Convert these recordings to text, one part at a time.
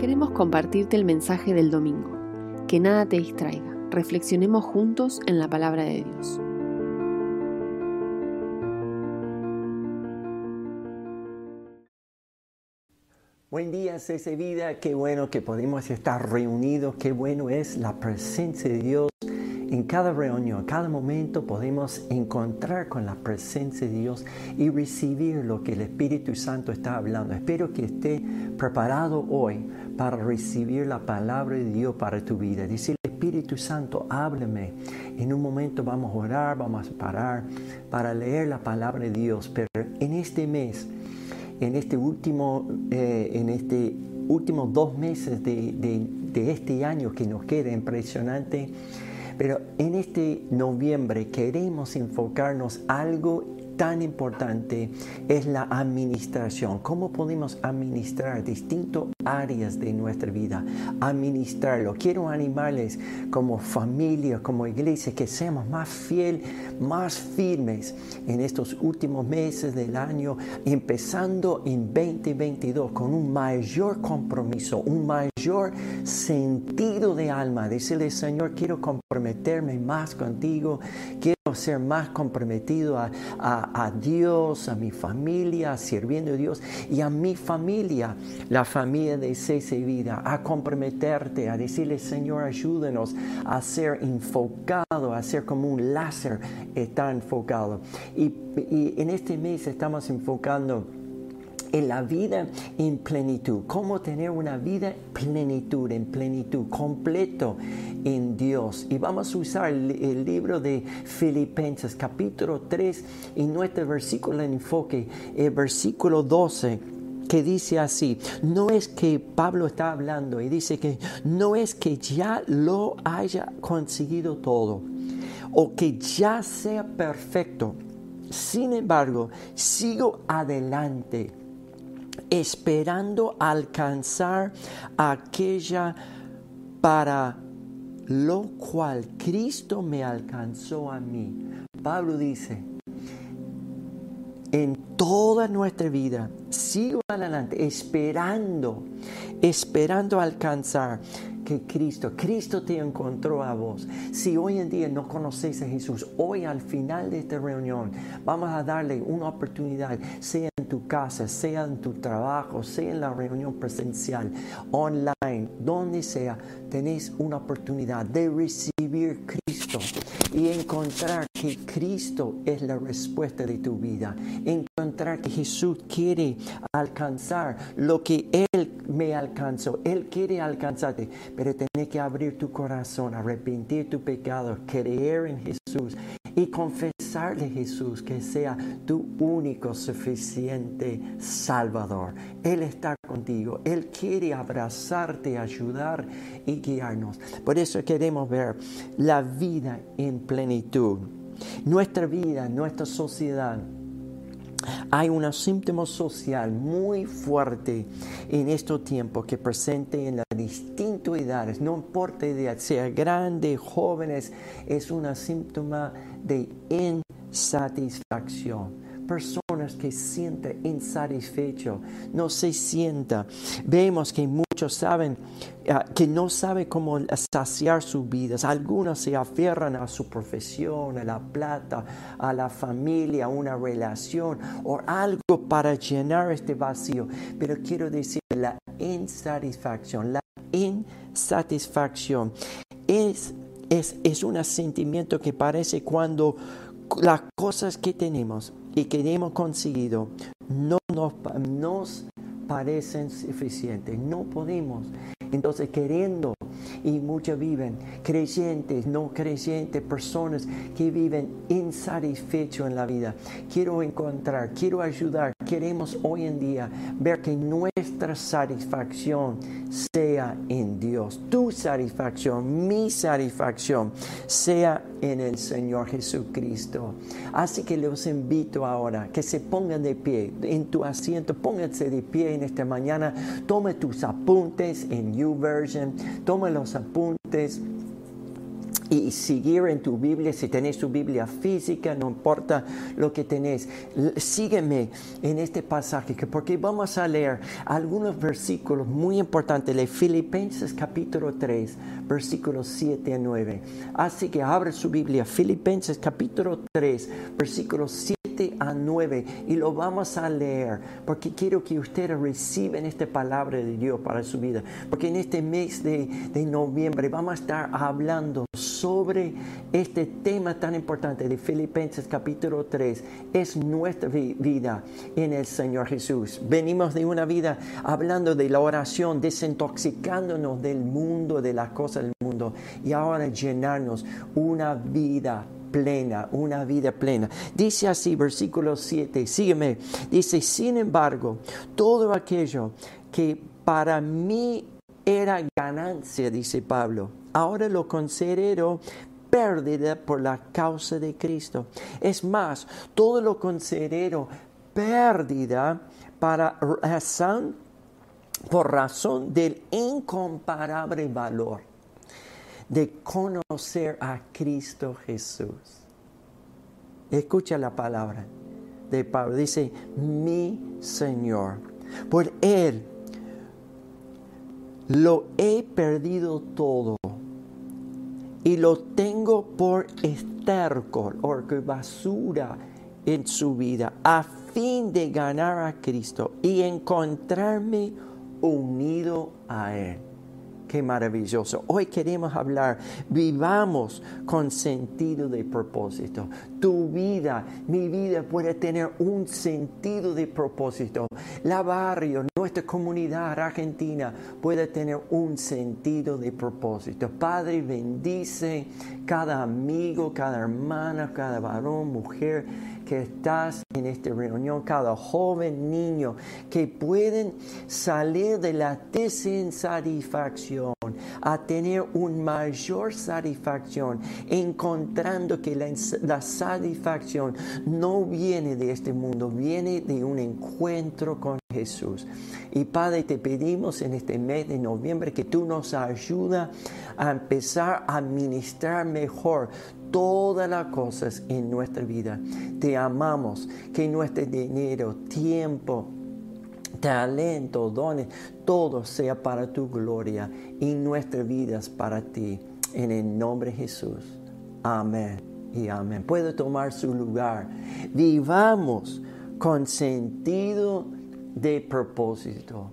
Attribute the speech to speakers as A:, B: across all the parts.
A: Queremos compartirte el mensaje del domingo. Que nada te distraiga. Reflexionemos juntos en la palabra de Dios.
B: Buen día, Cese Vida. Qué bueno que podemos estar reunidos. Qué bueno es la presencia de Dios. En cada reunión, en cada momento podemos encontrar con la presencia de Dios y recibir lo que el Espíritu Santo está hablando. Espero que esté preparado hoy para recibir la palabra de Dios para tu vida. Decir, Espíritu Santo, háblame. En un momento vamos a orar, vamos a parar para leer la palabra de Dios. Pero en este mes, en este último, eh, en este últimos dos meses de, de, de este año que nos queda impresionante, pero en este noviembre queremos enfocarnos algo tan importante es la administración. ¿Cómo podemos administrar distintas áreas de nuestra vida? Administrarlo. Quiero animarles como familia, como iglesia, que seamos más fieles, más firmes en estos últimos meses del año, empezando en 2022 con un mayor compromiso, un mayor sentido de alma. Decirle, Señor, quiero comprometerme más contigo, quiero ser más comprometido a, a, Dios, a mi familia, sirviendo a Dios y a mi familia, la familia de Cese Vida, a comprometerte, a decirle, Señor, ayúdenos a ser enfocado, a ser como un láser está enfocado. Y en este mes estamos enfocando en la vida en plenitud. Cómo tener una vida plenitud, en plenitud, completo en Dios. Y vamos a usar el, el libro de Filipenses, capítulo 3, y nuestro versículo de enfoque, el versículo 12 que dice así, no es que Pablo está hablando y dice que no es que ya lo haya conseguido todo o que ya sea perfecto. Sin embargo, sigo adelante esperando alcanzar aquella para lo cual Cristo me alcanzó a mí. Pablo dice, en toda nuestra vida, sigo adelante, esperando, esperando alcanzar que Cristo, Cristo te encontró a vos. Si hoy en día no conoces a Jesús, hoy al final de esta reunión vamos a darle una oportunidad, sea en tu casa, sea en tu trabajo, sea en la reunión presencial, online, donde sea, tenés una oportunidad de recibir Cristo y encontrar que Cristo es la respuesta de tu vida. Encontrar que Jesús quiere alcanzar lo que Él me alcanzó. Él quiere alcanzarte, pero tienes que abrir tu corazón, arrepentir tu pecado, creer en Jesús y confesarle a Jesús que sea tu único suficiente Salvador. Él está contigo. Él quiere abrazarte, ayudar y guiarnos. Por eso queremos ver la vida en plenitud. Nuestra vida, nuestra sociedad. Hay un síntoma social muy fuerte en estos tiempos que presente en las distintas edades, no importa edad, sea grande, jóvenes, es un síntoma de insatisfacción personas que sienten insatisfecho, no se sienta. Vemos que muchos saben uh, que no saben cómo saciar sus vidas. Algunos se aferran a su profesión, a la plata, a la familia, a una relación o algo para llenar este vacío. Pero quiero decir, la insatisfacción, la insatisfacción es, es, es un sentimiento que parece cuando las cosas que tenemos y que hemos conseguido no nos, nos parecen suficientes. No podemos. Entonces, queriendo, y muchos viven, creyentes, no creyentes, personas que viven insatisfechos en la vida. Quiero encontrar, quiero ayudar. Queremos hoy en día ver que nuestra satisfacción sea en Dios. Tu satisfacción, mi satisfacción, sea en el Señor Jesucristo. Así que los invito ahora que se pongan de pie en tu asiento, pónganse de pie en esta mañana, tome tus apuntes en YouVersion, tome los apuntes y seguir en tu Biblia, si tenés tu Biblia física, no importa lo que tenés, sígueme en este pasaje, porque vamos a leer algunos versículos muy importantes. De Filipenses capítulo 3, versículos 7 a 9. Así que abre su Biblia, Filipenses capítulo 3, versículos 7 a 9 y lo vamos a leer porque quiero que ustedes reciban esta palabra de Dios para su vida. Porque en este mes de, de noviembre vamos a estar hablando sobre este tema tan importante de Filipenses capítulo 3. Es nuestra vida en el Señor Jesús. Venimos de una vida hablando de la oración, desintoxicándonos del mundo, de las cosas del mundo y ahora llenarnos una vida plena, una vida plena. Dice así, versículo 7, sígueme, dice, sin embargo, todo aquello que para mí era ganancia, dice Pablo, ahora lo considero pérdida por la causa de Cristo. Es más, todo lo considero pérdida para razón, por razón del incomparable valor de conocer a Cristo Jesús. Escucha la palabra de Pablo. Dice, mi Señor. Por Él lo he perdido todo y lo tengo por estercol o basura en su vida a fin de ganar a Cristo y encontrarme unido a Él. Qué maravilloso. Hoy queremos hablar, vivamos con sentido de propósito. Tu vida, mi vida puede tener un sentido de propósito. La barrio, nuestra comunidad argentina puede tener un sentido de propósito. Padre, bendice cada amigo, cada hermana, cada varón, mujer que estás en esta reunión, cada joven, niño, que pueden salir de la desinsatisfacción a tener una mayor satisfacción, encontrando que la, la satisfacción no viene de este mundo, viene de un encuentro con Jesús. Y Padre, te pedimos en este mes de noviembre que tú nos ayudas a empezar a ministrar mejor todas las cosas en nuestra vida. Te amamos, que nuestro dinero, tiempo, talento, dones, todo sea para tu gloria y nuestras vidas para ti. En el nombre de Jesús. Amén y amén. Puede tomar su lugar. Vivamos con sentido de propósito.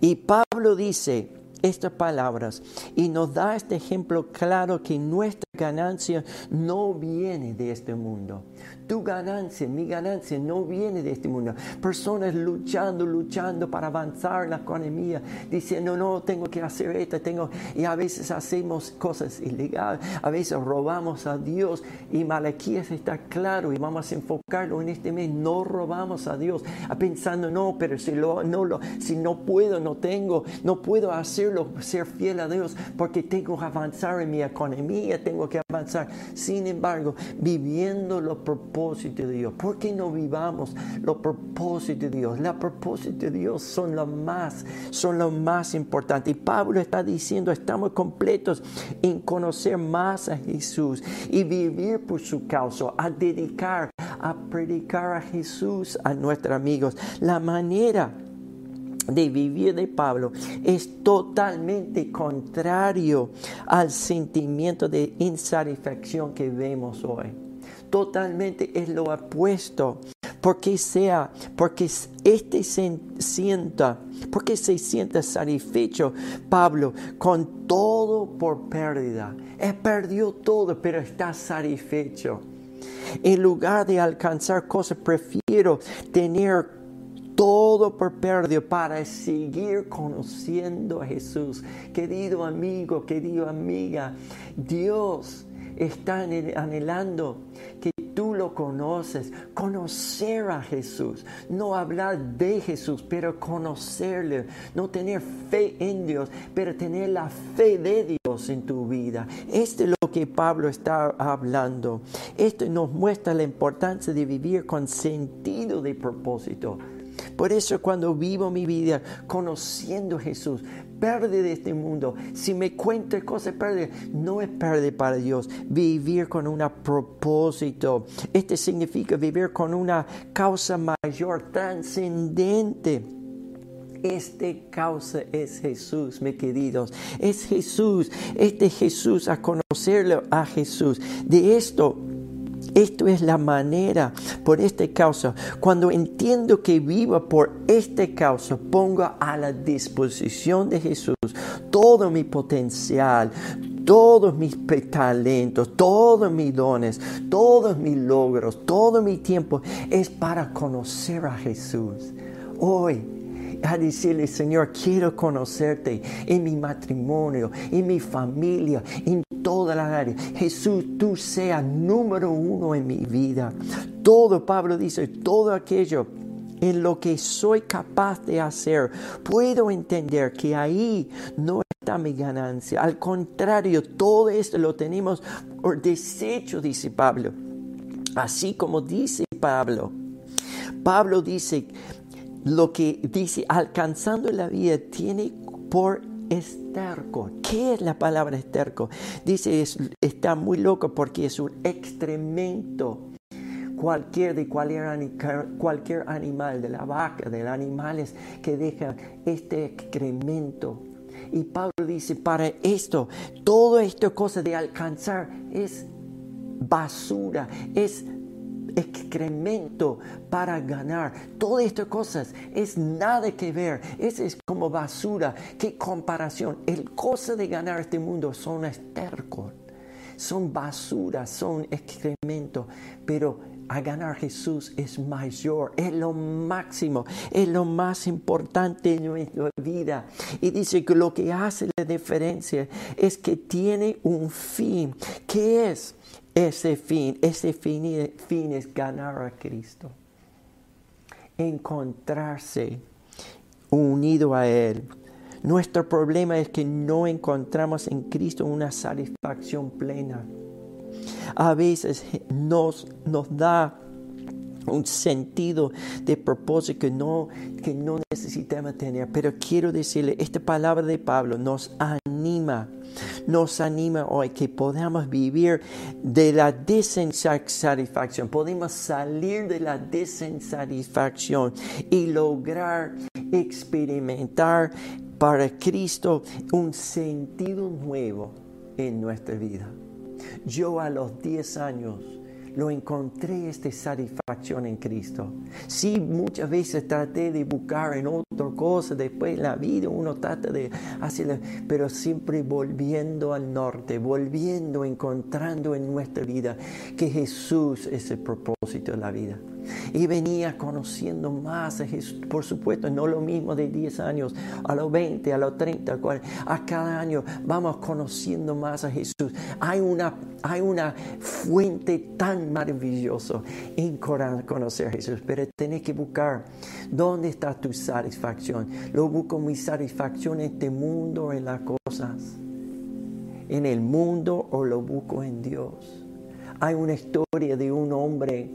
B: Y Pablo dice, estas palabras y nos da este ejemplo claro que nuestra ganancia no viene de este mundo. Tu ganancia, mi ganancia no viene de este mundo. Personas luchando, luchando para avanzar en la economía, diciendo, no, tengo que hacer esto, tengo... Y a veces hacemos cosas ilegales, a veces robamos a Dios. Y Malaquías está claro y vamos a enfocarlo en este mes. No robamos a Dios, pensando, no, pero si, no, puedo, no tengo, no puedo hacerlo, ser fiel a Dios, porque tengo que avanzar en mi economía, tengo que avanzar. Sin embargo, viviendo los propósitos de Dios. ¿Por qué no vivamos los propósitos de Dios? Los propósitos de Dios son lo más, son lo más importante. Y Pablo está diciendo, estamos completos en conocer más a Jesús y vivir por su causa, a dedicar, a predicar a Jesús a nuestros amigos. La manera de vivir de Pablo es totalmente contrario al sentimiento de insatisfacción que vemos hoy totalmente es lo opuesto. Porque sea, porque este se sienta, porque se sienta satisfecho Pablo con todo por pérdida. Él perdió todo, pero está satisfecho. En lugar de alcanzar cosas, prefiero tener todo por pérdida para seguir conociendo a Jesús. Querido amigo, querida amiga, Dios está anhelando que tú lo conoces, conocer a Jesús, no hablar de Jesús, pero conocerle, no tener fe en Dios, pero tener la fe de Dios en tu vida. Esto es lo que Pablo está hablando. Esto nos muestra la importancia de vivir con sentido de propósito. Por eso cuando vivo mi vida conociendo a Jesús, pérdida de este mundo, si me cuento cosas pérdida, no es pérdida para Dios. Vivir con un propósito. Este significa vivir con una causa mayor, trascendente. Este causa es Jesús, mis queridos. Es Jesús. Este Jesús, a conocerlo a Jesús. De esto esto es la manera por este causa. Cuando entiendo que vivo por este causa, pongo a la disposición de Jesús todo mi potencial, todos mis talentos, todos mis dones, todos mis logros, todo mi tiempo es para conocer a Jesús. Hoy a decirle, Señor, quiero conocerte en mi matrimonio, en mi familia, en toda la área. Jesús, tú seas número uno en mi vida. Todo, Pablo dice, todo aquello en lo que soy capaz de hacer, puedo entender que ahí no está mi ganancia. Al contrario, todo esto lo tenemos por desecho, dice Pablo. Así como dice Pablo. Pablo dice, lo que dice alcanzando la vida tiene por esterco. ¿Qué es la palabra esterco? Dice, está muy loco porque es un excremento. Cualquier cualquier animal, de la vaca, de los animales que dejan este excremento. Y Pablo dice, para esto, todo esto cosa de alcanzar es basura, es excremento para ganar. Todas estas cosas es nada que ver. Es, es como basura. ¿Qué comparación? El cosa de ganar este mundo son estercos. Son basura, son excremento. Pero a ganar Jesús es mayor, es lo máximo, es lo más importante en nuestra vida. Y dice que lo que hace la diferencia es que tiene un fin. ¿Qué es? Ese fin, ese fin, es ganar a Cristo. Encontrarse unido a Él. Nuestro problema es que no encontramos en Cristo una satisfacción plena. A veces nos, nos da un sentido de propósito que no, que no necesitamos tener. Pero quiero decirle, esta palabra de Pablo nos anima nos anima hoy que podamos vivir de la desinsatisfacción, podemos salir de la desinsatisfacción y lograr experimentar para Cristo un sentido nuevo en nuestra vida. Yo a los 10 años lo encontré esta satisfacción en Cristo. Sí, muchas veces traté de buscar en otra cosa, después en la vida uno trata de hacerlo, pero siempre volviendo al norte, volviendo, encontrando en nuestra vida que Jesús es el propósito de la vida y venía conociendo más a Jesús. Por supuesto, no lo mismo de 10 años, a los 20, a los 30, a, 40, a cada año vamos conociendo más a Jesús. Hay una, hay una fuente tan maravillosa en conocer a Jesús, pero tenés que buscar dónde está tu satisfacción. Lo busco mi satisfacción en este mundo, en las cosas, en el mundo o lo busco en Dios. Hay una historia de un hombre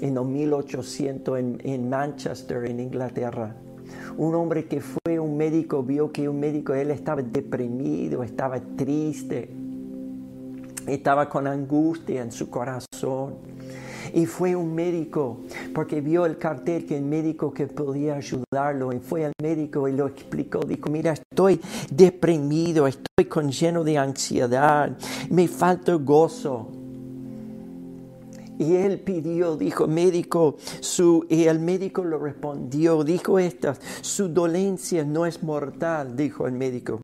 B: en los 1800 en, Manchester, en Inglaterra. Un hombre que fue un médico vio que un médico, él estaba deprimido, estaba triste, estaba con angustia en su corazón. Y fue un médico, porque vio el cartel que el médico que podía ayudarlo, y fue al médico y lo explicó, dijo, mira, estoy deprimido, estoy con lleno de ansiedad, me falta gozo. Y él pidió, dijo, médico, su, y el médico lo respondió, dijo estas, su dolencia no es mortal, dijo el médico.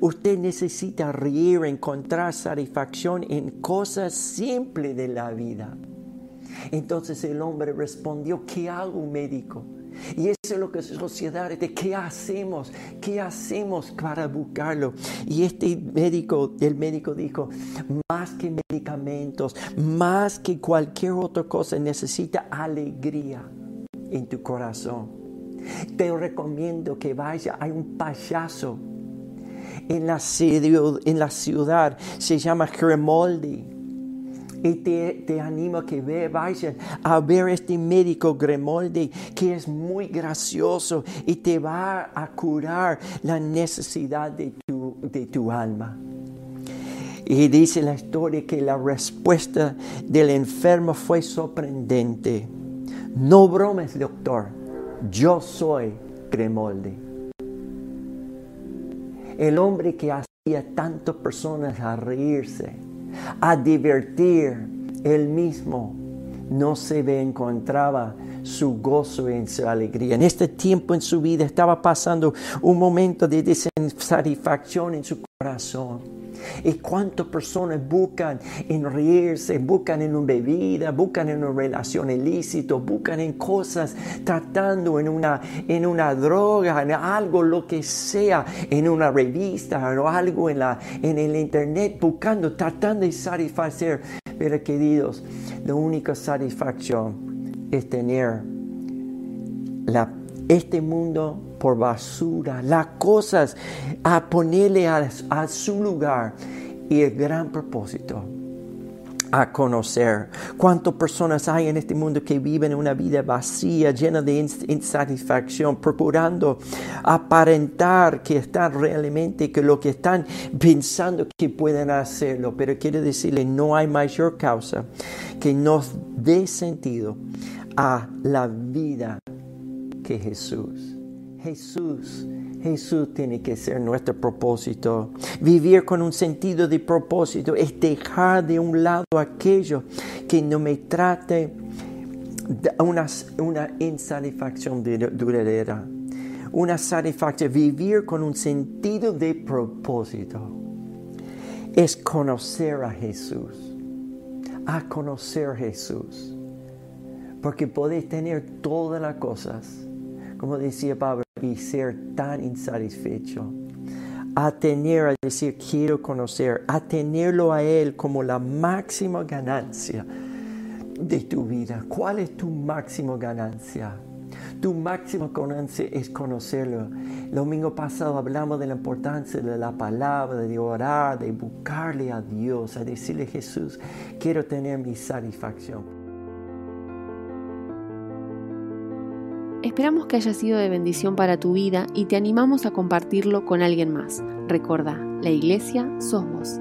B: Usted necesita reír, encontrar satisfacción en cosas simples de la vida. Entonces el hombre respondió, ¿qué hago médico? Y eso es lo que es sociedad, de qué hacemos, qué hacemos para buscarlo. Y este médico, el médico dijo, más que medicamentos, más que cualquier otra cosa, necesita alegría en tu corazón. Te recomiendo que vaya, hay un payaso en la, en la ciudad, se llama Cremoldi Y te, te, animo a que ve, vayan a ver este médico Gremoldi que es muy gracioso y te va a curar la necesidad de tu, de tu alma. Y dice la historia que la respuesta del enfermo fue sorprendente. No bromes, doctor. Yo soy Gremoldi. El hombre que hacía tantas personas a reírse, a divertir, él mismo no se encontraba su gozo y su alegría. En este tiempo en su vida estaba pasando un momento de desatisfacción en su corazón. ¿Y cuántas personas buscan en reírse, buscan en una bebida, buscan en una relación ilícita, buscan en cosas, tratando en una, en una droga, en algo, lo que sea, en una revista o algo en, la, en el internet, buscando, tratando de satisfacer. Pero queridos, la única satisfacción es tener la, este mundo por basura, las cosas a ponerle a, su lugar y el gran propósito a conocer. ¿Cuántas personas hay en este mundo que viven una vida vacía, llena de insatisfacción, procurando aparentar que están realmente, que lo que están pensando que pueden hacerlo? Pero quiero decirle, no hay mayor causa que nos dé sentido a la vida que Jesús. Jesús. Jesús tiene que ser nuestro propósito. Vivir con un sentido de propósito es dejar de un lado aquello que no me trate una, una insatisfacción duradera. Una satisfacción, vivir con un sentido de propósito es conocer a Jesús. A conocer a Jesús. Porque podéis tener todas las cosas como decía Pablo, y ser tan insatisfecho. A tener, a decir, quiero conocer, a tenerlo a Él como la máxima ganancia de tu vida. ¿Cuál es tu máxima ganancia? Tu máxima ganancia es conocerlo. El domingo pasado hablamos de la importancia de la palabra, de orar, de buscarle a Dios, a decirle Jesús, quiero tener mi satisfacción.
A: Esperamos que haya sido de bendición para tu vida y te animamos a compartirlo con alguien más. Recuerda, la iglesia sos vos.